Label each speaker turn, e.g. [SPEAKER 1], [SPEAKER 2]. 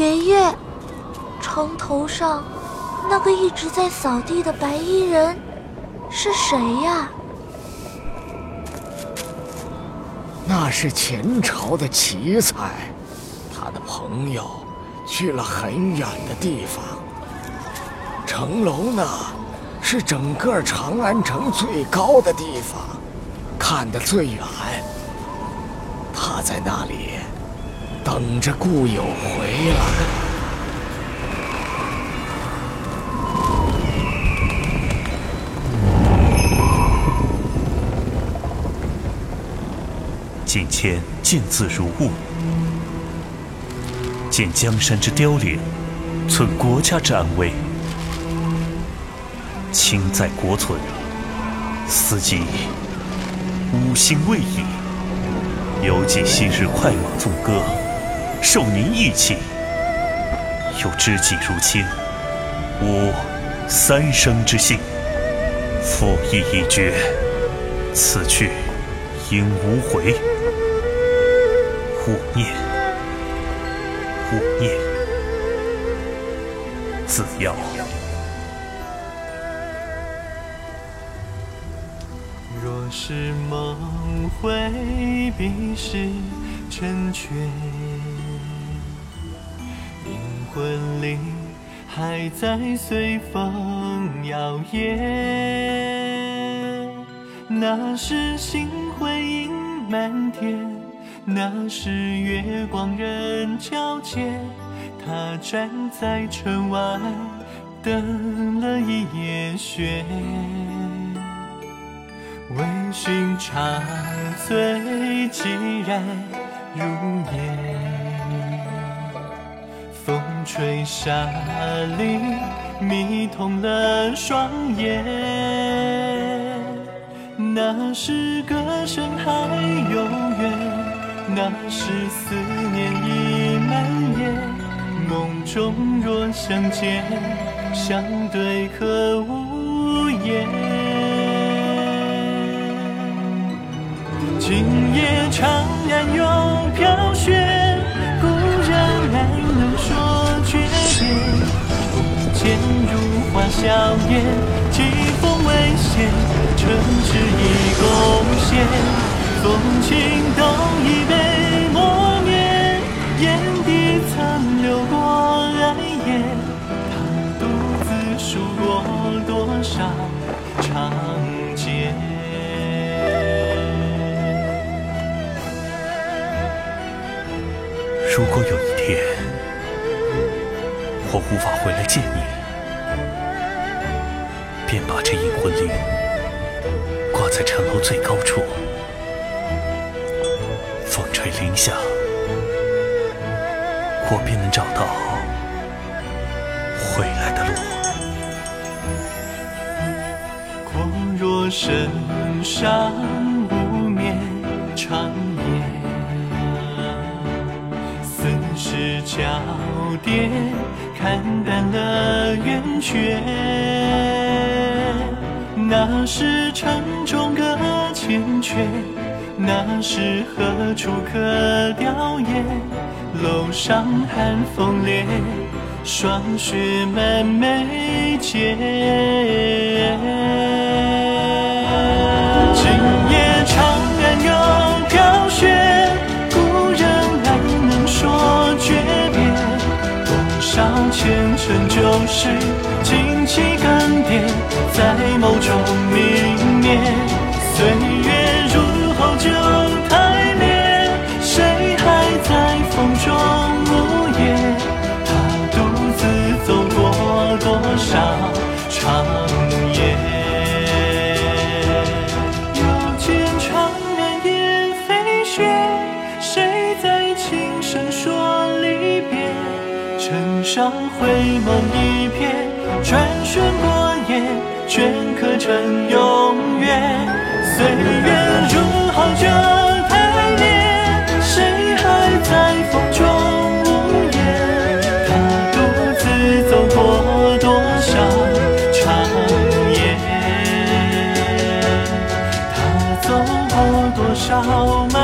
[SPEAKER 1] 爷爷，城头上那个一直在扫地的白衣人是谁呀？
[SPEAKER 2] 那是前朝的奇才，他的朋友去了很远的地方。城楼呢，是整个长安城最高的地方，看得最远。他在那里等着故友回来。
[SPEAKER 3] 近前见字如晤，见江山之凋零，存国家之安危。亲在国存，思及吾心未已。犹记昔日快马纵歌，受您义气。又知己如亲，吾三生之幸。父义已决，此去应无回。勿念，勿念，自要。
[SPEAKER 4] 若是梦回，必是成全。魂里还在随风摇曳，那是星辉映满天。那是月光人皎洁，他站在城外等了一夜雪。微醺茶醉，寂然如吹沙砾，迷痛了双眼。那是歌声还有远。那时思念已蔓延，梦中若相见，相对可无言。今夜长安又飘雪，硝烟，疾风未歇，城池已贡献。风情都已被磨灭，眼底曾流过爱恋，他独自数过多少长街。
[SPEAKER 3] 如果有一天我无法回来见你，便把这引魂铃挂在城楼最高处。风吹铃响，我便能找到回来的路。
[SPEAKER 4] 若身上无眠长笑点，看淡了圆缺。那是城中阁千阙。那是何处可吊唁？楼上寒风烈，霜雪满眉间。前尘旧事，惊起更迭，在眸中明灭。岁月如。好酒上回眸一瞥，转瞬过眼，镌刻成永远。岁月如。好酒太烈，谁还在风中无言？他独自走过多少长夜？他走过多少漫。